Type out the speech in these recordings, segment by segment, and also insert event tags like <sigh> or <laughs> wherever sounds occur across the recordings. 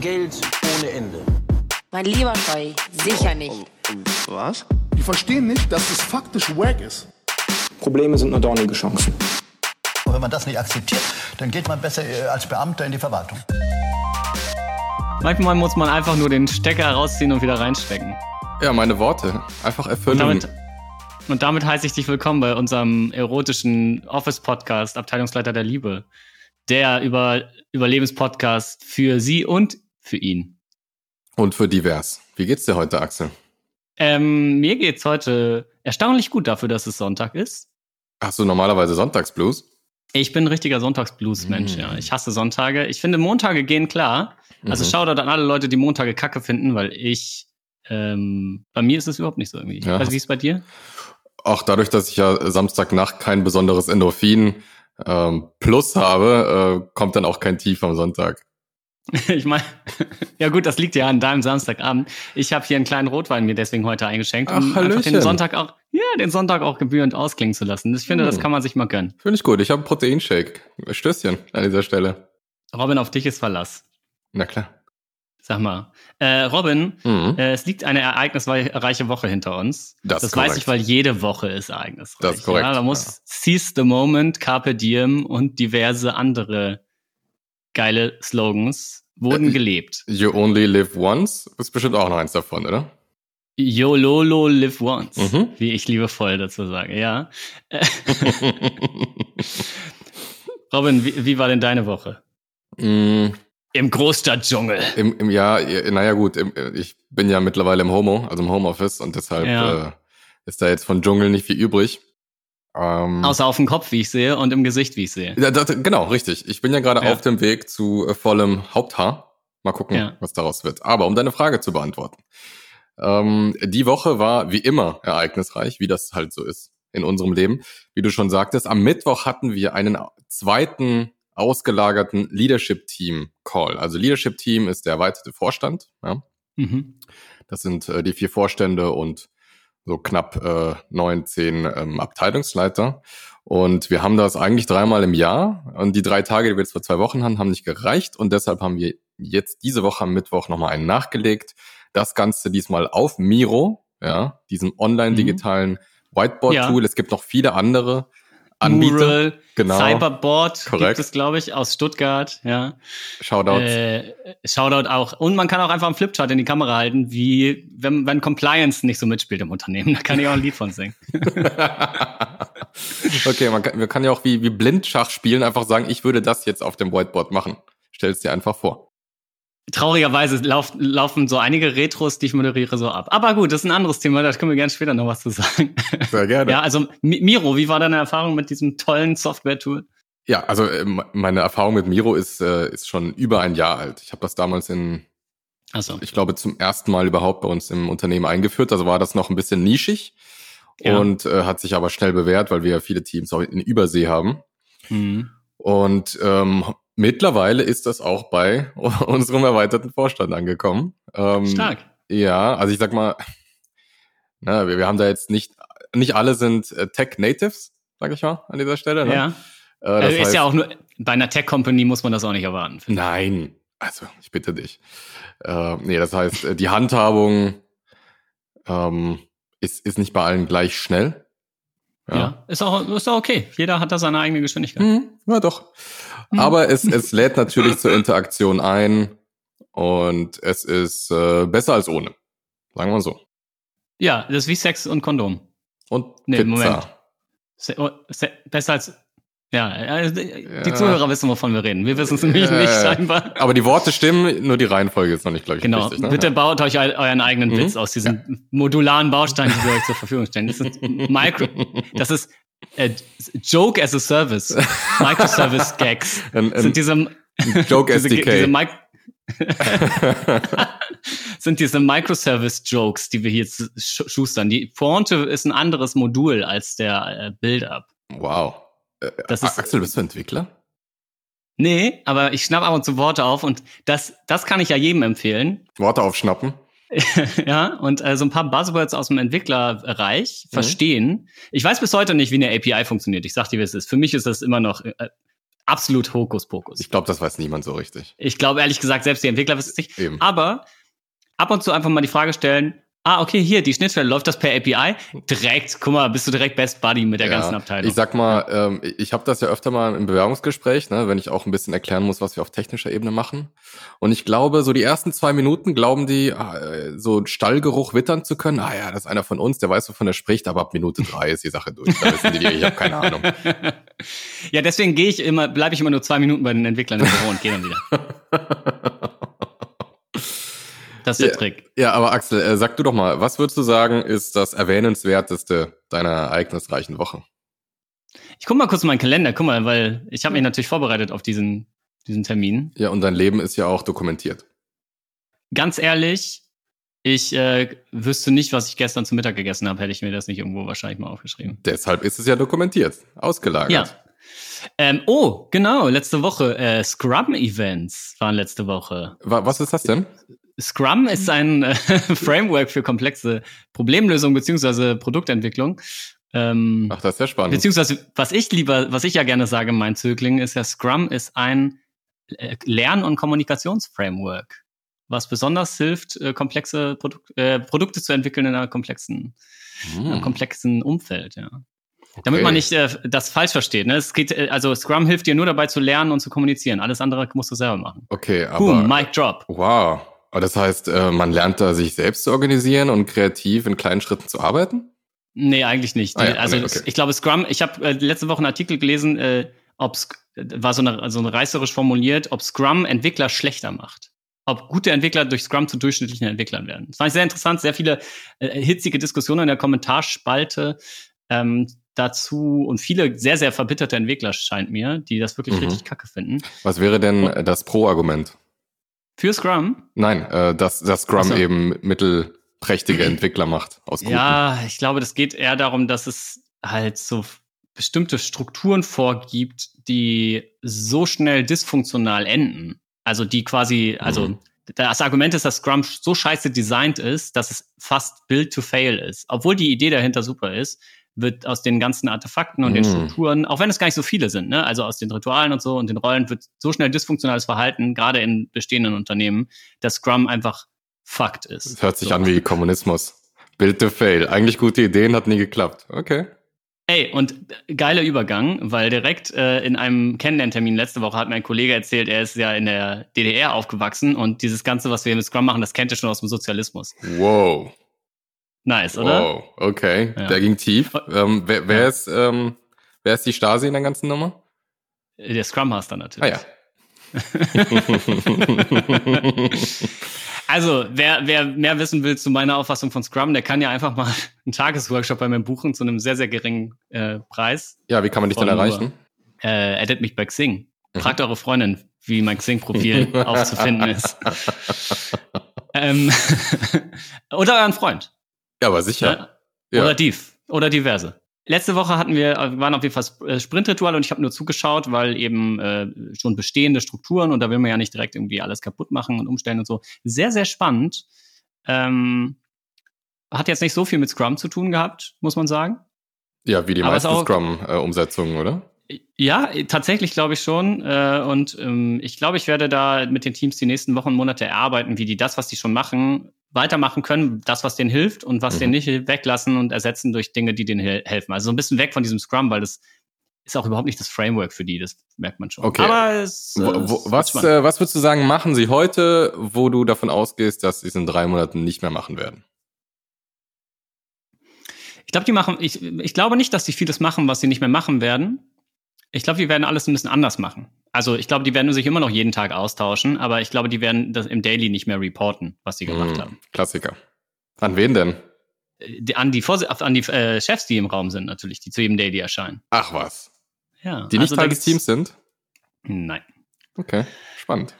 Geld ohne Ende. Mein lieber Scheu, sicher nicht. Was? Die verstehen nicht, dass es faktisch wack ist. Probleme sind nur dornige Chancen. Und wenn man das nicht akzeptiert, dann geht man besser äh, als Beamter in die Verwaltung. Manchmal muss man einfach nur den Stecker rausziehen und wieder reinstecken. Ja, meine Worte. Einfach erfüllen. Und damit, und damit heiße ich dich willkommen bei unserem erotischen Office-Podcast Abteilungsleiter der Liebe. Der über Überlebenspodcast für sie und für ihn. Und für divers. Wie geht's dir heute, Axel? Ähm, mir geht's heute erstaunlich gut dafür, dass es Sonntag ist. Hast du normalerweise Sonntagsblues? Ich bin ein richtiger Sonntagsblues-Mensch, Mm. ja. Ich hasse Sonntage. Ich finde, Montage gehen klar. Also Mhm. Shoutout an alle Leute, die Montage kacke finden, weil ich, ähm, bei mir ist es überhaupt nicht so irgendwie. Ja. Also wie ist es bei dir? Auch dadurch, dass ich ja Samstagnacht kein besonderes Endorphin ähm, plus habe, äh, kommt dann auch kein Tief am Sonntag. <laughs> Ich meine, <laughs> ja gut, das liegt ja an deinem Samstagabend. Ich habe hier einen kleinen Rotwein mir deswegen heute eingeschenkt, um Ach, einfach den Sonntag auch, ja, den Sonntag auch gebührend ausklingen zu lassen. Ich finde, das Hm. kann man sich mal gönnen. Finde ich gut. Ich habe einen Proteinshake. Stößchen an dieser Stelle. Robin, auf dich ist Verlass. Na klar. Sag mal. Äh, Robin, Mhm. äh, es liegt eine ereignisreiche Woche hinter uns. Das ist weiß ich, weil jede Woche ist ereignisreich. Das ist korrekt, Ja, da muss Seize the Moment, Carpe Diem und diverse andere geile Slogans wurden Äh, gelebt. You only live once ist bestimmt auch noch eins davon, oder? YOLOLO live once, Mhm. wie ich liebevoll dazu sage, ja. Äh, <laughs> Robin, wie, wie war denn deine Woche? Mm, Im Großstadtdschungel. Im, im Jahr, naja gut, im, ich bin ja mittlerweile im Homo, also im Homeoffice und deshalb Ja. äh, ist da jetzt von Dschungel nicht viel übrig. Ähm, Außer auf dem Kopf, wie ich sehe, und im Gesicht, wie ich sehe. ja, das, genau, richtig. Ich bin ja gerade Ja. auf dem Weg zu äh, vollem Haupthaar. Mal gucken, Ja. was daraus wird. Aber um deine Frage zu beantworten. Ähm, die Woche war wie immer ereignisreich, wie das halt so ist in unserem Leben. Wie du schon sagtest, am Mittwoch hatten wir einen zweiten ausgelagerten Leadership Team Call. Also Leadership Team ist der erweiterte Vorstand. Ja? Mhm. Das sind äh, die vier Vorstände und so knapp äh, neun, zehn ähm, Abteilungsleiter. Und wir haben das eigentlich dreimal im Jahr. Und die drei Tage, die wir jetzt vor zwei Wochen hatten, haben nicht gereicht. Und deshalb haben wir jetzt diese Woche am Mittwoch nochmal einen nachgelegt. Das Ganze diesmal auf Miro, ja, diesem online-digitalen Whiteboard-Tool. Es gibt noch viele andere Anbieter. Mural, Genau. Cyberboard Korrekt. gibt es, glaube ich, aus Stuttgart, ja. Shoutout. Äh, Shoutout auch. Und man kann auch einfach einen Flipchart in die Kamera halten, wie wenn, wenn Compliance nicht so mitspielt im Unternehmen. <laughs> Da kann ich auch ein Lied von singen. <laughs> okay, man kann, wir kann ja auch wie, wie Blindschach spielen, einfach sagen, ich würde das jetzt auf dem Whiteboard machen. Stell's dir einfach vor. Traurigerweise lauf, laufen so einige Retros, die ich moderiere, so ab. Aber gut, das ist ein anderes Thema, da können wir gerne später noch was zu sagen. Sehr gerne. Ja, also Mi- Miro, wie war deine Erfahrung mit diesem tollen Software-Tool? Ja, also ähm, meine Erfahrung mit Miro ist, äh, ist schon über ein Jahr alt. Ich habe das damals in, Also, ich glaube, zum ersten Mal überhaupt bei uns im Unternehmen eingeführt. Also war das noch ein bisschen nischig Ja. und äh, hat sich aber schnell bewährt, weil wir viele Teams auch in Übersee haben. mhm. Und ähm, mittlerweile ist das auch bei <laughs> unserem erweiterten Vorstand angekommen. Ähm, stark. Ja, also ich sag mal, na, wir, wir haben da jetzt nicht, nicht alle sind äh, Tech-Natives, sag ich mal, an dieser Stelle. Ne? Ja. Äh, Also ist heißt- ja auch nur, bei einer Tech-Company muss man das auch nicht erwarten. Nein, also ich bitte dich. Äh, nee, das heißt, äh, die Handhabung ähm, ist, ist nicht bei allen gleich schnell. Ich. Ja. Ist auch, ist auch okay. Jeder hat da seine eigene Geschwindigkeit. Mhm, ja, doch. Mhm. Aber es, es lädt natürlich zur Interaktion ein und es ist äh, besser als ohne. Sagen wir so. Ja, das ist wie Sex und Kondom. Und Nee, Pizza. Moment. Se oh, se besser als. Ja, also die Ja. Zuhörer wissen, wovon wir reden. Wir wissen es nämlich Äh, nicht scheinbar. Aber die Worte stimmen, nur die Reihenfolge ist noch nicht, glaube ich, Genau. richtig. Ne? Bitte baut euch eu- euren eigenen Mhm. Witz aus diesen modularen Bausteinen, die wir euch zur Verfügung stellen. Das ist Micro, das ist äh, Joke as a Service. Microservice Gags <laughs> Ein, ein sind diese, Joke diese, SDK. diese Mic <laughs> sind diese Microservice-Jokes, die wir hier schustern. Die Pointe ist ein anderes Modul als der äh, Build-Up. wow. Äh, Das ist- Axel, bist du Entwickler? Nee, aber ich schnapp ab und zu Worte auf und das, das kann ich ja jedem empfehlen. Worte aufschnappen. <laughs> ja, und äh, so ein paar Buzzwords aus dem Entwicklerreich Mhm. verstehen. Ich weiß bis heute nicht, wie eine API funktioniert. Ich sag dir, wie es ist. Für mich ist das immer noch äh, absolut Hokuspokus. Ich glaube, das weiß niemand so richtig. Ich glaube ehrlich gesagt, selbst die Entwickler wissen es nicht. Eben. Aber ab und zu einfach mal die Frage stellen, ah, okay, hier, die Schnittstelle, läuft das per API? Direkt, guck mal, bist du direkt Best Buddy mit der Ja, ganzen Abteilung. Ich sag mal, ähm, ich habe das ja öfter mal im Bewerbungsgespräch, ne, wenn ich auch ein bisschen erklären muss, was wir auf technischer Ebene machen. Und ich glaube, so die ersten zwei Minuten glauben die, äh, so Stallgeruch wittern zu können. Ah ja, das ist einer von uns, der weiß, wovon er spricht, aber ab Minute drei ist die Sache durch. Da wissen die, ich habe keine <laughs> Ahnung. ja, deswegen gehe ich immer, bleibe ich immer nur zwei Minuten bei den Entwicklern im Büro und gehe dann wieder. <laughs> Das ist der Ja. Trick. Ja, aber Axel, äh, sag du doch mal, was würdest du sagen, ist das erwähnenswerteste deiner ereignisreichen Woche? Ich guck mal kurz in meinen Kalender, guck mal, weil ich habe mich natürlich vorbereitet auf diesen, diesen Termin. Ja, und dein Leben ist ja auch dokumentiert. Ganz ehrlich, ich äh, wüsste nicht, was ich gestern zum Mittag gegessen habe, hätte ich mir das nicht irgendwo wahrscheinlich mal aufgeschrieben. Deshalb ist es ja dokumentiert, ausgelagert. Ja. Ähm, oh, genau, letzte Woche. Äh, Scrum-Events waren letzte Woche. Wa- Was ist das denn? Scrum ist ein äh, <laughs> Framework für komplexe Problemlösung beziehungsweise Produktentwicklung. Ähm, Ach, das ist ja spannend. beziehungsweise, was ich lieber, was ich ja gerne sage in meinen Zöglingen, ist ja, Scrum ist ein äh, Lern- und Kommunikationsframework, was besonders hilft, äh, komplexe Produk äh, Produkte zu entwickeln in einer komplexen, in einem komplexen Umfeld, ja. Damit Okay. man nicht äh, das falsch versteht. Ne? Es geht, äh, also Scrum hilft dir nur dabei zu lernen und zu kommunizieren. Alles andere musst du selber machen. Okay, aber. Boom, Mic drop. Wow. Aber das heißt, äh, man lernt da sich selbst zu organisieren und kreativ in kleinen Schritten zu arbeiten? Nee, eigentlich nicht. Ah ja, also nee, okay. ich glaube, Scrum, ich habe äh, letzte Woche einen Artikel gelesen, äh, ob war so eine, so eine reißerisch formuliert, ob Scrum Entwickler schlechter macht. Ob gute Entwickler durch Scrum zu durchschnittlichen Entwicklern werden. Das fand ich sehr interessant, sehr viele äh, hitzige Diskussionen in der Kommentarspalte ähm, dazu und viele sehr, sehr verbitterte Entwickler scheint mir, die das wirklich Mhm. richtig kacke finden. Was wäre denn äh, das Pro-Argument? Für Scrum Nein, äh, dass, dass Scrum so. eben mittelprächtige <laughs> Entwickler macht aus guten. Ja, ich glaube, das geht eher darum, dass es halt so bestimmte Strukturen vorgibt, die so schnell dysfunktional enden. Also die quasi, also Mhm. das Argument ist, dass Scrum so scheiße designt ist, dass es fast build to fail ist. Obwohl die Idee dahinter super ist, wird aus den ganzen Artefakten und den Mhm. Strukturen, auch wenn es gar nicht so viele sind, ne, also aus den Ritualen und so und den Rollen, wird so schnell dysfunktionales Verhalten, gerade in bestehenden Unternehmen, dass Scrum einfach Fakt ist. Das hört sich So. an wie Kommunismus. Build to fail. Eigentlich gute Ideen, hat nie geklappt. Okay. Ey, und geiler Übergang, weil direkt äh, in einem Kennenlerntermin letzte Woche hat mein Kollege erzählt, er ist ja in der DDR aufgewachsen und dieses Ganze, was wir mit Scrum machen, das kennt er schon aus dem Sozialismus. Wow. Nice, oder? Wow. Okay. Ja. Der ging tief. Ähm, wer, wer Ja. ist, ähm, wer ist die Stasi in der ganzen Nummer? Der Scrum Master Ah natürlich. ja. <laughs> Also, wer, wer mehr wissen will zu meiner Auffassung von Scrum, der kann ja einfach mal <laughs> einen Tagesworkshop bei mir buchen zu einem sehr, sehr geringen äh, Preis. ja, wie kann man dich denn Von nur- erreichen? Äh, addet mich bei Xing. Mhm. Fragt eure Freundin, wie mein Xing-Profil <laughs> aufzufinden ist. Ähm, oder euren Freund. Ja, aber sicher. Ja. Ja. Oder Div. Oder diverse. Letzte Woche hatten wir, äh, waren auf jeden Fall äh, Sprintrituale und ich habe nur zugeschaut, weil eben äh, schon bestehende Strukturen und da will man ja nicht direkt irgendwie alles kaputt machen und umstellen und so. Sehr, sehr spannend. Ähm, hat jetzt nicht so viel mit Scrum zu tun gehabt, muss man sagen. Ja, wie die Aber meisten Scrum-Umsetzungen, oder? Ja, tatsächlich glaube ich schon. Äh, und ähm, ich glaube, ich werde da mit den Teams die nächsten Wochen und Monate erarbeiten, wie die das, was die schon machen, weitermachen können, das, was denen hilft und was Mhm. denen nicht weglassen und ersetzen durch Dinge, die denen hel- helfen. Also so ein bisschen weg von diesem Scrum, weil das ist auch überhaupt nicht das Framework für die, das merkt man schon. Okay. Aber es, Wo, was, äh, was würdest du sagen, machen sie heute, wo du davon ausgehst, dass sie es in drei Monaten nicht mehr machen werden? Ich glaube, die machen, ich, ich glaube nicht, dass die vieles machen, was sie nicht mehr machen werden. Ich glaube, die werden alles ein bisschen anders machen. Also ich glaube, die werden sich immer noch jeden Tag austauschen, aber ich glaube, die werden das im Daily nicht mehr reporten, was sie gemacht Hm, haben. Klassiker. An wen denn? Die, an die, Vorsi- an die äh, Chefs, die im Raum sind, natürlich, die zu jedem Daily erscheinen. Ach was. Ja, Die nicht also Teil des Teams sind? Nein. Okay, spannend.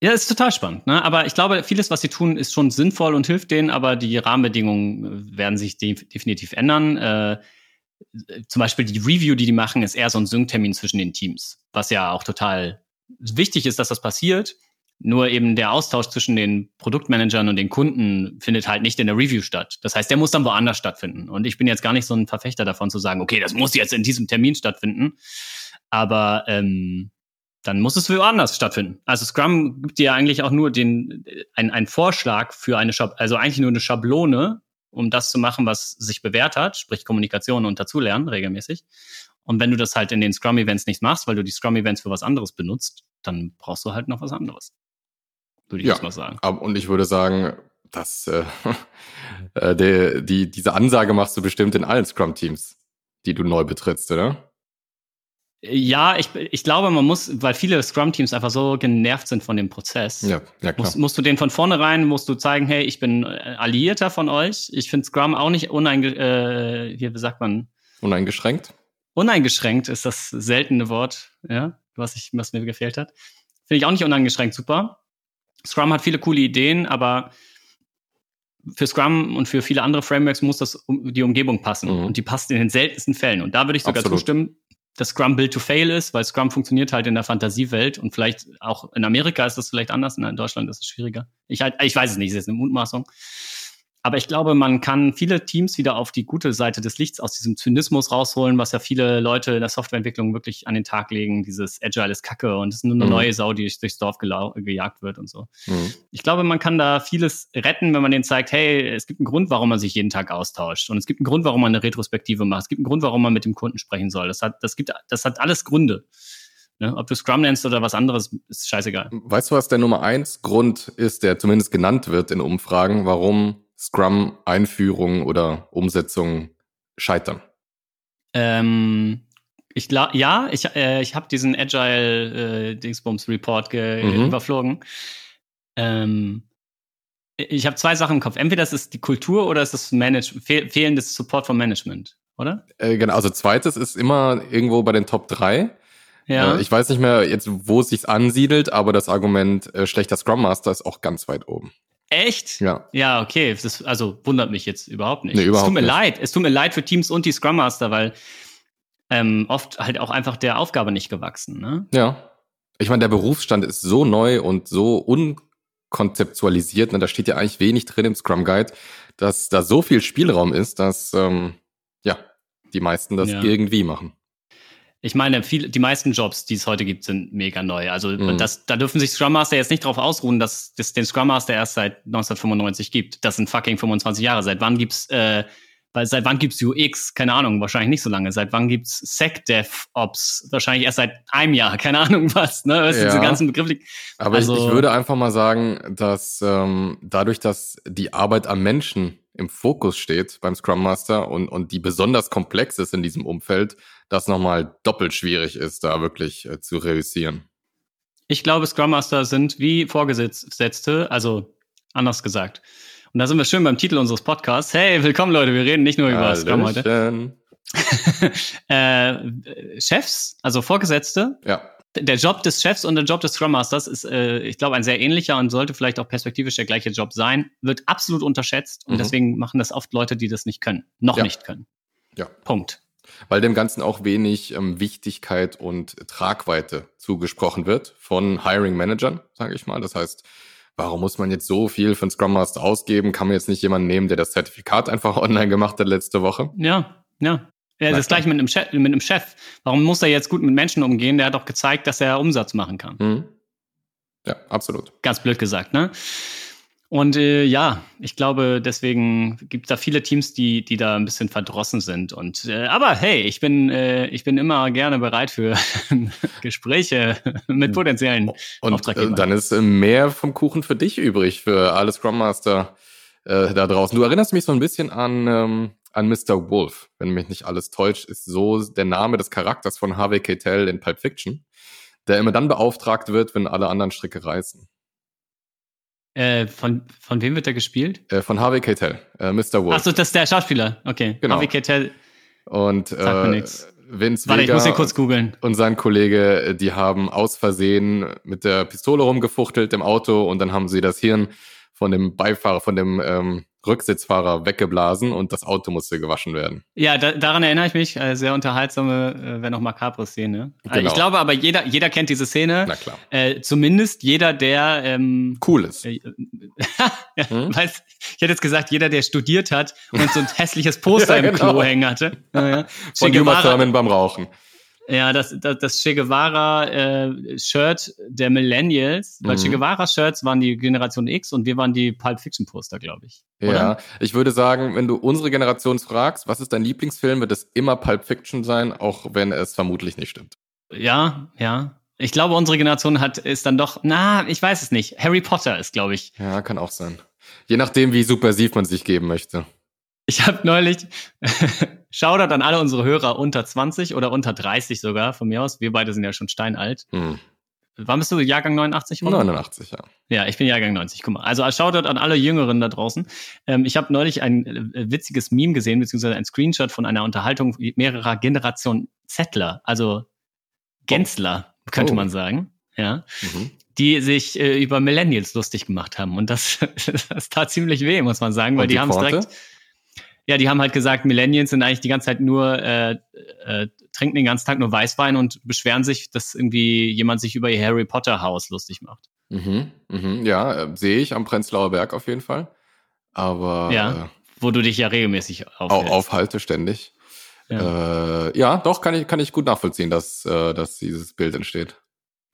Ja, ist total spannend. Ne? Aber ich glaube, vieles, was sie tun, ist schon sinnvoll und hilft denen, aber die Rahmenbedingungen äh, werden sich de definitiv ändern. Äh, zum Beispiel die Review, die die machen, ist eher so ein Sync-Termin zwischen den Teams, was ja auch total wichtig ist, dass das passiert. Nur eben der Austausch zwischen den Produktmanagern und den Kunden findet halt nicht in der Review statt. Das heißt, der muss dann woanders stattfinden. Und ich bin jetzt gar nicht so ein Verfechter davon zu sagen, okay, das muss jetzt in diesem Termin stattfinden. Aber ähm, dann muss es woanders stattfinden. Also Scrum gibt dir eigentlich auch nur den ein, ein Vorschlag für eine Schab also eigentlich nur eine Schablone, um das zu machen, was sich bewährt hat, sprich Kommunikation und dazulernen regelmäßig. Und wenn du das halt in den Scrum-Events nicht machst, weil du die Scrum-Events für was anderes benutzt, dann brauchst du halt noch was anderes. Würde ich ja, jetzt mal sagen. Und ich würde sagen, dass äh, <laughs> äh, die, die, diese Ansage machst du bestimmt in allen Scrum-Teams, die du neu betrittst, oder? Ja, ich, ich glaube, man muss, weil viele Scrum-Teams einfach so genervt sind von dem Prozess, ja, ja, klar. Musst, musst du den von vornherein, musst du zeigen, hey, ich bin äh, Alliierter von euch. Ich finde Scrum auch nicht uneinge äh, wie sagt man? Uneingeschränkt? Uneingeschränkt ist das seltene Wort, ja, was, ich, was mir gefehlt hat. Finde ich auch nicht uneingeschränkt super. Scrum hat viele coole Ideen, aber für Scrum und für viele andere Frameworks muss das um die Umgebung passen. Mhm. Und die passt in den seltensten Fällen. Und da würde ich sogar Absolut. zustimmen, dass Scrum Build to Fail ist, weil Scrum funktioniert halt in der Fantasiewelt und vielleicht auch in Amerika ist das vielleicht anders, in Deutschland ist es schwieriger. Ich halt, ich weiß es nicht, es ist eine Mutmaßung. Aber ich glaube, man kann viele Teams wieder auf die gute Seite des Lichts aus diesem Zynismus rausholen, was ja viele Leute in der Softwareentwicklung wirklich an den Tag legen. Dieses Agile ist Kacke und es ist nur eine mhm. neue Sau, die durchs Dorf gejagt wird und so. Mhm. Ich glaube, man kann da vieles retten, wenn man denen zeigt, hey, es gibt einen Grund, warum man sich jeden Tag austauscht. Und es gibt einen Grund, warum man eine Retrospektive macht. Es gibt einen Grund, warum man mit dem Kunden sprechen soll. Das hat, das gibt, das hat alles Gründe. Ne? Ob du Scrum nennst oder was anderes, ist scheißegal. Weißt du, was der Nummer eins Grund ist, der zumindest genannt wird in Umfragen, warum Scrum-Einführung oder Umsetzung scheitern? Ähm, ich glaube, ja, ich, äh, ich habe diesen Agile äh, Dingsbums Report mhm. überflogen. Ähm, ich habe zwei Sachen im Kopf. Entweder das ist die Kultur oder es ist Manage fehl fehlendes Support vom Management, oder? Äh, genau, also zweites ist immer irgendwo bei den Top 3. Ja. Äh, ich weiß nicht mehr jetzt, wo es sich ansiedelt, aber das Argument äh, schlechter Scrum Master ist auch ganz weit oben. Echt? Ja. Ja, okay. Das, also wundert mich jetzt überhaupt nicht. Nee, überhaupt es tut mir nicht. leid. Es tut mir leid für Teams und die Scrum Master, weil ähm, oft halt auch einfach der Aufgabe nicht gewachsen. Ne? Ja. Ich meine, der Berufsstand ist so neu und so unkonzeptualisiert. Ne? Da steht ja eigentlich wenig drin im Scrum Guide, dass da so viel Spielraum ist, dass ähm, ja die meisten das ja. irgendwie machen. Ich meine, viel, die meisten Jobs, die es heute gibt, sind mega neu. Also mhm. das, da dürfen sich Scrum Master jetzt nicht drauf ausruhen, dass es den Scrum Master erst seit 1995 gibt. Das sind fucking 25 Jahre. Seit wann gibt's äh, weil seit wann gibt's UX? Keine Ahnung, wahrscheinlich nicht so lange. Seit wann gibt's SecDevOps? Wahrscheinlich erst seit einem Jahr, <laughs> keine Ahnung was. Ne? Das ja. Diese ganzen Begriffe. Aber also, ich, ich würde einfach mal sagen, dass ähm, dadurch, dass die Arbeit am Menschen im Fokus steht beim Scrum Master und, und die besonders komplex ist in diesem Umfeld, das nochmal doppelt schwierig ist, da wirklich äh, zu reüssieren. Ich glaube, Scrum Master sind wie Vorgesetzte, also anders gesagt. Und da sind wir schön beim Titel unseres Podcasts. Hey, willkommen Leute, wir reden nicht nur über Hallöchen. Scrum heute. <laughs> äh, Chefs, also Vorgesetzte. Ja. Der Job des Chefs und der Job des Scrum Masters ist, äh, ich glaube, ein sehr ähnlicher und sollte vielleicht auch perspektivisch der gleiche Job sein, wird absolut unterschätzt und mhm. deswegen machen das oft Leute, die das nicht können, noch ja. nicht können. Ja. Punkt. Weil dem Ganzen auch wenig ähm, Wichtigkeit und Tragweite zugesprochen wird von Hiring Managern, sage ich mal. Das heißt, warum muss man jetzt so viel für einen Scrum Master ausgeben? Kann man jetzt nicht jemanden nehmen, der das Zertifikat einfach <laughs> online gemacht hat letzte Woche? Ja, ja. Ja, das gleiche mit einem, Chef, mit einem Chef. Warum muss er jetzt gut mit Menschen umgehen? Der hat doch gezeigt, dass er Umsatz machen kann. Mhm. Ja, absolut. Ganz blöd gesagt, ne? Und äh, ja, ich glaube, deswegen gibt es da viele Teams, die, die da ein bisschen verdrossen sind. Und äh, aber hey, ich bin, äh, ich bin immer gerne bereit für <laughs> Gespräche mit potenziellen Und Auftraggebern. dann ist äh, mehr vom Kuchen für dich übrig, für alle Scrum Master äh, da draußen. Du erinnerst mich so ein bisschen an, ähm, an Mr. Wolf, wenn mich nicht alles täuscht, ist so der Name des Charakters von Harvey Keitel in Pulp Fiction, der immer dann beauftragt wird, wenn alle anderen Stricke reißen. Äh, von, von wem wird er gespielt? Äh, von Harvey Keitel, äh, Mr. Wolf. Achso, das ist der Schauspieler. Okay. Genau. Harvey Keitel. Und äh, Vince Warte, Vega ich muss ihn kurz googeln. und sein Kollege, die haben aus Versehen mit der Pistole rumgefuchtelt im Auto und dann haben sie das Hirn von dem Beifahrer, von dem ähm, Rücksitzfahrer weggeblasen und das Auto musste gewaschen werden. Ja, da, daran erinnere ich mich. Äh, sehr unterhaltsame, äh, wenn auch makabre Szene. Äh, genau. Ich glaube aber, jeder, jeder kennt diese Szene. Na klar. Äh, zumindest jeder, der ähm, cool ist. Äh, <laughs> ja, hm? weiß, ich hätte jetzt gesagt, jeder, der studiert hat und so ein <laughs> hässliches Poster ja, im genau. Klo hängen hatte. Ja, Von Uma Thurman beim Rauchen. Ja, das, das, das Che Guevara-Shirt äh, der Millennials, weil Mhm. Che Guevara-Shirts waren die Generation X und wir waren die Pulp Fiction-Poster, glaube ich. Ja, Oder? ich würde sagen, wenn du unsere Generation fragst, was ist dein Lieblingsfilm, wird es immer Pulp Fiction sein, auch wenn es vermutlich nicht stimmt. Ja, ja. Ich glaube, unsere Generation hat ist dann doch, na, ich weiß es nicht. Harry Potter ist, glaube ich. Ja, kann auch sein. Je nachdem, wie subversiv man sich geben möchte. Ich habe neulich, <laughs> Shoutout an alle unsere Hörer unter 20 oder unter 30 sogar, von mir aus. Wir beide sind ja schon steinalt. Hm. Wann bist du? Jahrgang 89? Ron? 89, ja. Ja, ich bin Jahrgang 90. Guck mal. Also als Shoutout an alle Jüngeren da draußen. Ähm, ich habe neulich ein äh, witziges Meme gesehen, beziehungsweise ein Screenshot von einer Unterhaltung mehrerer Generationen Zettler, also Gänzler, könnte Oh. man sagen. Ja. Mhm. Die sich äh, über Millennials lustig gemacht haben. Und das, <laughs> das tat ziemlich weh, muss man sagen, weil die, die haben es direkt. Ja, die haben halt gesagt, Millennials sind eigentlich die ganze Zeit nur, äh, äh, trinken den ganzen Tag nur Weißwein und beschweren sich, dass irgendwie jemand sich über ihr Harry Potter Haus lustig macht. Mhm. Mhm. Ja, äh, sehe ich am Prenzlauer Berg auf jeden Fall. Aber Ja, wo du dich ja regelmäßig äh, aufhältst. au- aufhalte ständig. Ja. Ja, äh, ja doch, kann ich, kann ich gut nachvollziehen, dass, äh, dass dieses Bild entsteht.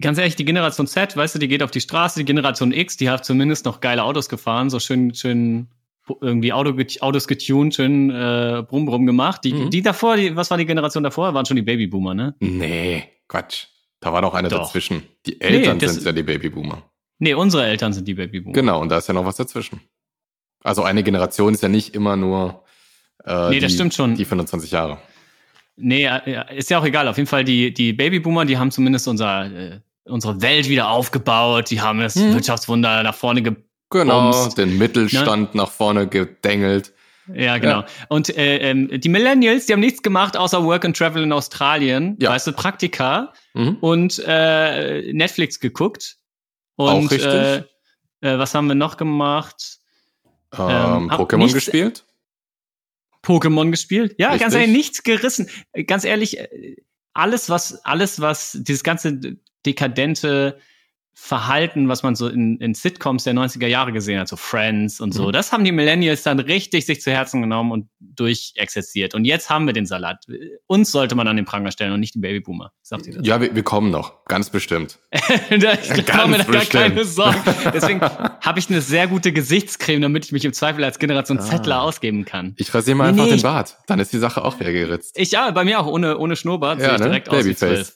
Ganz ehrlich, die Generation Z, weißt du, die geht auf die Straße, die Generation X, die hat zumindest noch geile Autos gefahren, so schön, schön irgendwie Auto, Autos getuned, schön äh, Brumm Brumm gemacht. Die, Mhm. die davor, die, was war die Generation davor? Waren schon die Babyboomer, ne? Nee, Quatsch. Da war noch eine Doch. dazwischen. Die Eltern das- sind ja die Babyboomer. Nee, unsere Eltern sind die Babyboomer. Genau, und da ist ja noch was dazwischen. Also eine Generation ist ja nicht immer nur äh, Nee, die, das stimmt schon. die 25 Jahre. Nee, ist ja auch egal. Auf jeden Fall, die, die Babyboomer, die haben zumindest unser, äh, unsere Welt wieder aufgebaut. Die haben das Mhm. Wirtschaftswunder nach vorne ge Genau, Bums. den Mittelstand nach vorne gedengelt. Ja, genau. Und äh, ähm, die Millennials, die haben nichts gemacht außer Work and Travel in Australien. Ja. Weißt du, Praktika Mhm. und äh, Netflix geguckt. Und Auch richtig. Äh, äh, was haben wir noch gemacht? Ähm, hab Pokémon gespielt. Pokémon gespielt. Ja, ganz Richtig. ehrlich, nichts gerissen. Äh, Ganz ehrlich, äh, alles, was, alles, was, dieses ganze dekadente Verhalten, was man so in, in Sitcoms der 90er Jahre gesehen hat, so Friends und so, Mhm. das haben die Millennials dann richtig sich zu Herzen genommen und durchexerziert. Und jetzt haben wir den Salat. Uns sollte man an den Pranger stellen und nicht die Babyboomer. Sagt ihr das? Ja, wir, wir kommen noch, ganz bestimmt. ich mache mir da gar keine Sorgen. Deswegen <laughs> habe ich eine sehr gute Gesichtscreme, damit ich mich im Zweifel als Generation Zettler ausgeben kann. Ich rasiere mal Nee, einfach den Bart. Dann ist die Sache auch wieder geritzt. Ich ja, bei mir auch ohne, ohne Schnurrbart sehe Ja, ich ne? direkt aus wie Babyface. zwölf.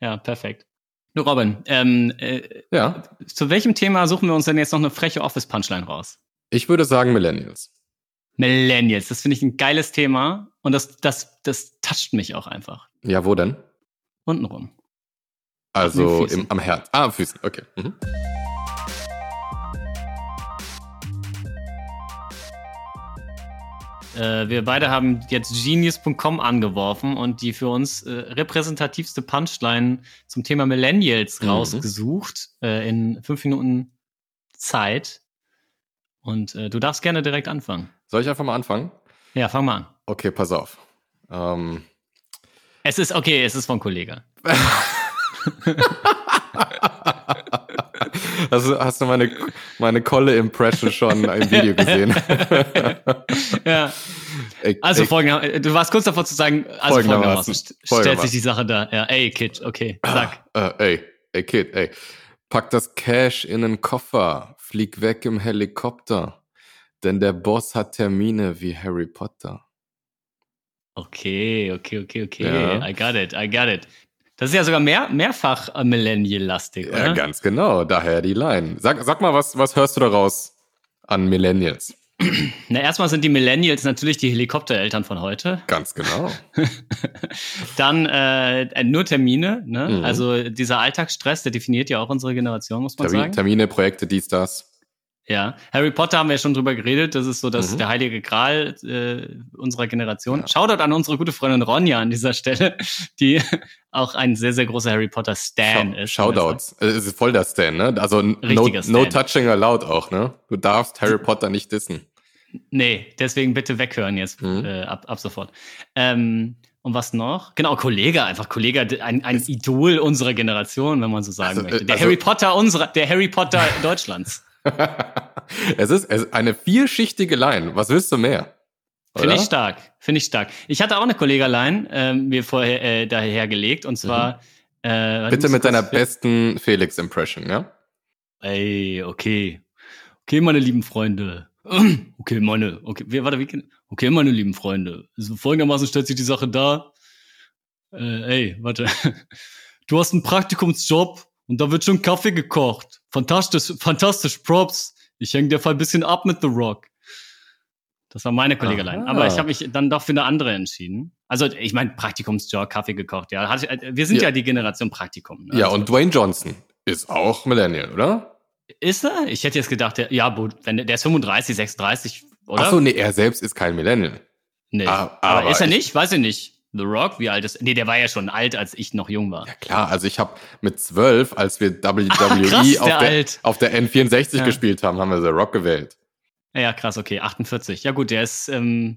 Ja, perfekt. Du Robin, ähm, äh, Ja, zu welchem Thema suchen wir uns denn jetzt noch eine freche Office-Punchline raus? ich würde sagen Millennials. Millennials, das finde ich ein geiles Thema und das, das, das toucht mich auch einfach. Ja, wo denn? Untenrum. Also im, am Herz. Ah, am Füßen, okay. Mhm. Äh, wir beide haben jetzt genius.com angeworfen und die für uns äh, repräsentativste Punchline zum Thema Millennials Mhm. rausgesucht äh, in fünf Minuten Zeit. Und äh, du darfst gerne direkt anfangen. Soll ich einfach mal anfangen? Ja, fang mal an. Okay, pass auf. Ähm, Es ist okay, es ist von Kollege. <laughs> <laughs> also hast du meine, meine Kolle Impression schon im Video gesehen? <laughs> ja. Also ey, folgender, du warst kurz davor zu sagen, also Folgendermaßen. folgendermaßen, st- stellt sich Folgendermaßen. die Sache da. Ja, ey, Kid, okay, sag. Äh, ey, ey Kid, ey. Pack das Cash in den Koffer, flieg weg im Helikopter, denn der Boss hat Termine wie Harry Potter. Okay, okay, okay, okay. Ja. I got it, I got it. Das ist ja sogar mehr, mehrfach äh, Millennial-lastig, Ja, oder? ganz genau, daher die Line. Sag, sag mal, was, was hörst du daraus an Millennials? Na, erstmal sind die Millennials natürlich die Helikoptereltern von heute. Ganz genau. <laughs> Dann äh, nur Termine, ne? Mhm. Also dieser Alltagsstress, der definiert ja auch unsere Generation, muss man Termin, sagen. Termine, Projekte, dies, das. Ja, Harry Potter haben wir ja schon drüber geredet. Das ist so das, Mhm. der heilige Gral äh, unserer Generation. Shoutout an unsere gute Freundin Ronja an dieser Stelle, <laughs> die auch ein sehr, sehr großer Harry Potter Stan Schau- ist. Shoutouts. Es ist voll der Stan, ne? Also no, Richtiger no Stan. touching allowed auch, ne? Du darfst Harry Potter nicht dissen. <laughs> Nee, deswegen bitte weghören jetzt Mhm. äh, ab, ab sofort. Ähm, und was noch? Genau, Kollege, einfach Kollege, ein, ein Idol unserer Generation, wenn man so sagen Also, möchte. äh, Der also- Harry Potter unserer, der Harry Potter Deutschlands. <laughs> es, ist, es ist eine vierschichtige Line. Was willst du mehr? Finde ich stark. Finde ich stark. Ich hatte auch eine Kollegalein äh, mir vorher äh, dahergelegt und zwar. Äh, Mhm. Bitte muss mit deiner besten Felix-Impression, ja? Ey, okay. Okay, meine lieben Freunde. <clears throat> Okay, meine, okay, warte, wie, okay, meine lieben Freunde. So folgendermaßen stellt sich die Sache dar. Äh, ey, warte. <laughs> Du hast einen Praktikumsjob und da wird schon Kaffee gekocht. Fantastisch, fantastisch, Props. Ich hänge dir voll ein bisschen ab mit The Rock. Das war meine Kollegelein. Aber ich habe mich dann doch für eine andere entschieden. Also, ich meine, Praktikumsjob, Kaffee gekocht, ja. Äh, wir sind ja. Ja. die Generation Praktikum. Ne? Ja, Also- und Dwayne Johnson ist auch Millennial, oder? Ist er? Ich hätte jetzt gedacht, der, ja, wenn der, ist 35, 36, oder? Ach so, nee, er selbst ist kein Millennial. nee. Ah, aber, aber ist er ich- nicht? Weiß ich nicht. The Rock, wie alt ist? Nee, der war ja schon alt, als ich noch jung war. Ja klar, also ich habe mit zwölf, als wir WWE krass, ist auf, der der, auf der N64 Ja. gespielt haben, haben wir The Rock gewählt. Ja, krass, okay, 48. Ja gut, der ist ähm,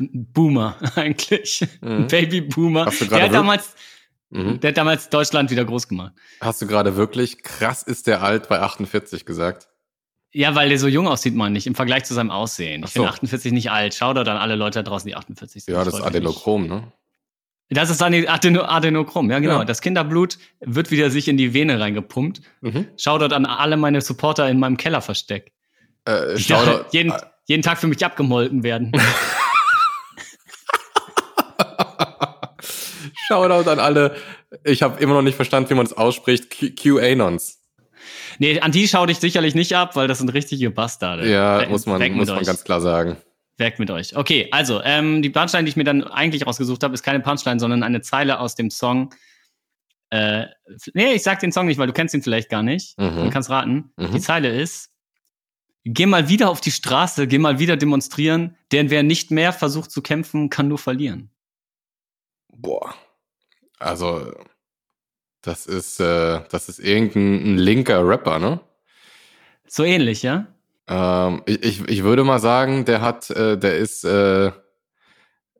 ein Boomer <laughs> eigentlich. Ein Mhm. Baby-Boomer. Hast du Der hat damals, Mhm. der hat damals Deutschland wieder groß gemacht. Hast du gerade wirklich krass ist der alt bei 48 gesagt? Ja, weil der so jung aussieht, man nicht, im Vergleich zu seinem Aussehen. Ach Ich finde so. 48 nicht alt. Schau da dann alle Leute da draußen, die 48 sind. Ja, Ich das ist Adenochrom, ne? Das ist Adeno Adenochrom, ja genau. Ja. Das Kinderblut wird wieder sich in die Vene reingepumpt. Mhm. Shoutout an alle meine Supporter in meinem Kellerversteck. Äh, Die doch, <laughs> jeden, jeden Tag für mich abgemolken werden. <laughs> Shoutout an alle. Ich habe immer noch nicht verstanden, wie man es ausspricht. QAnons. nee, an die schau dich sicherlich nicht ab, weil das sind richtige Bastarde. Ja, muss man, muss man euch. ganz klar sagen. Weg mit euch. Okay, also, ähm, die Punchline, die ich mir dann eigentlich rausgesucht habe, ist keine Punchline, sondern eine Zeile aus dem Song. Äh, nee, ich sag den Song nicht, weil du kennst ihn vielleicht gar nicht. Mhm. Du kannst raten. Mhm. Die Zeile ist, geh mal wieder auf die Straße, geh mal wieder demonstrieren, denn wer nicht mehr versucht zu kämpfen, kann nur verlieren. Boah. Also, das ist, äh, das ist irgendein ein linker Rapper, ne? So ähnlich, ja? Ähm, ich, ich, würde mal sagen, der hat, äh, der ist äh,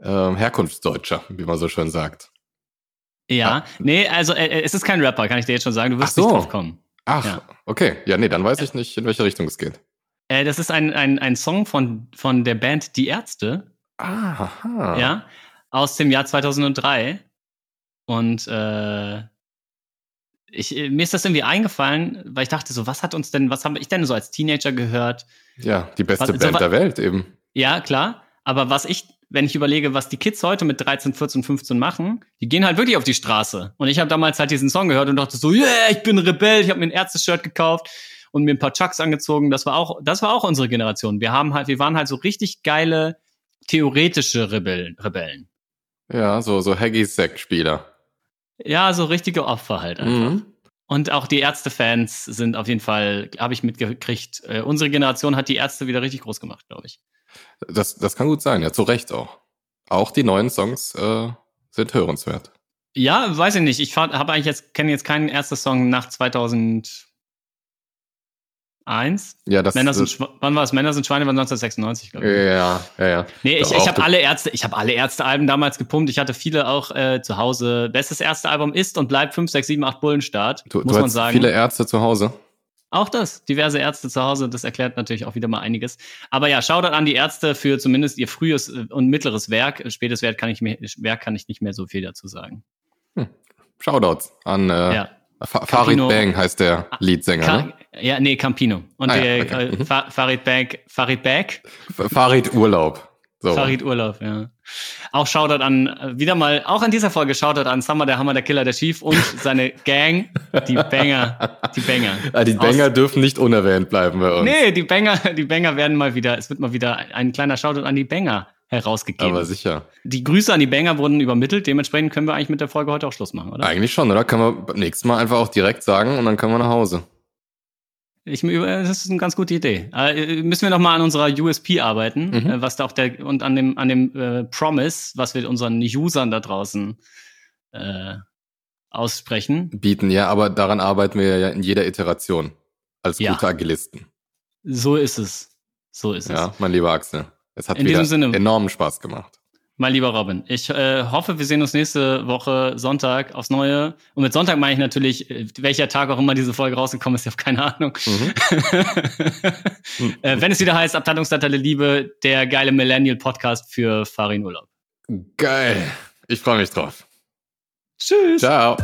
ähm, Herkunftsdeutscher, wie man so schön sagt. Ja, nee, also äh, äh, es ist kein Rapper, kann ich dir jetzt schon sagen. Du wirst so. nicht drauf kommen. Ach, Ja. okay. Ja, nee, dann weiß ich nicht, in welche Richtung es geht. Äh, das ist ein, ein, ein Song von, von der Band Die Ärzte, Aha. ja, aus dem Jahr 2003. Und äh, ich, äh, mir ist das irgendwie eingefallen, weil ich dachte so, was hat uns denn, was habe ich denn so als Teenager gehört? Ja, die beste Was- so Band wa- der Welt eben. Ja, klar. Aber was ich, wenn ich überlege, was die Kids heute mit 13, 14, 15 machen, die gehen halt wirklich auf die Straße. Und ich habe damals halt diesen Song gehört und dachte so, yeah, ich bin Rebell, ich habe mir ein Ärzte-Shirt gekauft und mir ein paar Chucks angezogen. Das war auch, das war auch unsere Generation. Wir haben halt, wir waren halt so richtig geile theoretische Rebellen. Rebellen. Ja, so, so Haggy-Sack-Spieler. Ja, so richtige Opfer halt einfach. Mhm. Und auch die Ärzte-Fans sind auf jeden Fall, habe ich mitgekriegt, äh, unsere Generation hat die Ärzte wieder richtig groß gemacht, glaube ich. Das, das kann gut sein, ja, zu Recht auch. Auch die neuen Songs äh, sind hörenswert. Ja, weiß ich nicht. Ich habe eigentlich jetzt kenne jetzt keinen ersten Song nach 2001. Ja, das Männer sind das, wann war es? Männer sind Schweine war 1996, glaube ich. Ja, ja, ja. Nee, ich, ich habe alle Ärzte, ich habe alle Ärzte-Alben damals gepumpt. Ich hatte viele auch äh, zu Hause. Bestes erste Album ist und bleibt 5, 6, 7, 8 Bullenstart, Du, muss du man sagen. viele Ärzte zu Hause. Auch das, diverse Ärzte zu Hause, das erklärt natürlich auch wieder mal einiges. Aber ja, Shoutout an die Ärzte für zumindest ihr frühes äh, und mittleres Werk. Spätes Werk kann ich, mir, Werk kann ich nicht mehr so viel dazu sagen. Shoutouts an äh, Ja. Fa Farid. Bang heißt der Leadsänger. Ne? Ja, nee, Campino. Und Ah ja, okay. äh, Mhm. Fa Farid Bag, Farid Bag, Farid Urlaub. So. Farid Urlaub, ja. Auch Shoutout an, äh, wieder mal, auch in dieser Folge Shoutout an Summer, der Hammer, der Killer, der Chief und <laughs> seine Gang, die Banger, die Banger. Ah, die Aus- Banger dürfen nicht unerwähnt bleiben bei uns. Nee, die Banger, die Banger werden mal wieder, es wird mal wieder ein kleiner Shoutout an die Banger herausgegeben. Aber sicher. Die Grüße an die Banger wurden übermittelt, dementsprechend können wir eigentlich mit der Folge heute auch Schluss machen, oder? Eigentlich schon, oder? Können wir beim nächsten Mal einfach auch direkt sagen und dann können wir nach Hause. Ich, das ist eine ganz gute Idee. Äh, müssen wir noch mal an unserer USP arbeiten, Mhm. äh, was da auch der und an dem an dem äh, Promise, was wir unseren Usern da draußen äh, aussprechen. Bieten, ja, aber daran arbeiten wir ja in jeder Iteration. Als Ja. gute Agilisten. So ist es. So ist es. Ja, mein lieber Axel. Es hat In wieder Sinne. enormen Spaß gemacht. Mein lieber Robin. Ich äh, hoffe, wir sehen uns nächste Woche Sonntag aufs Neue. Und mit Sonntag meine ich natürlich, äh, welcher Tag auch immer diese Folge rausgekommen ist, ich habe keine Ahnung. Mhm. <laughs> äh, wenn es wieder heißt, Abteilungsleiter der Liebe, der geile Millennial-Podcast für Farin Urlaub. Geil. Ich freue mich drauf. Tschüss. Ciao.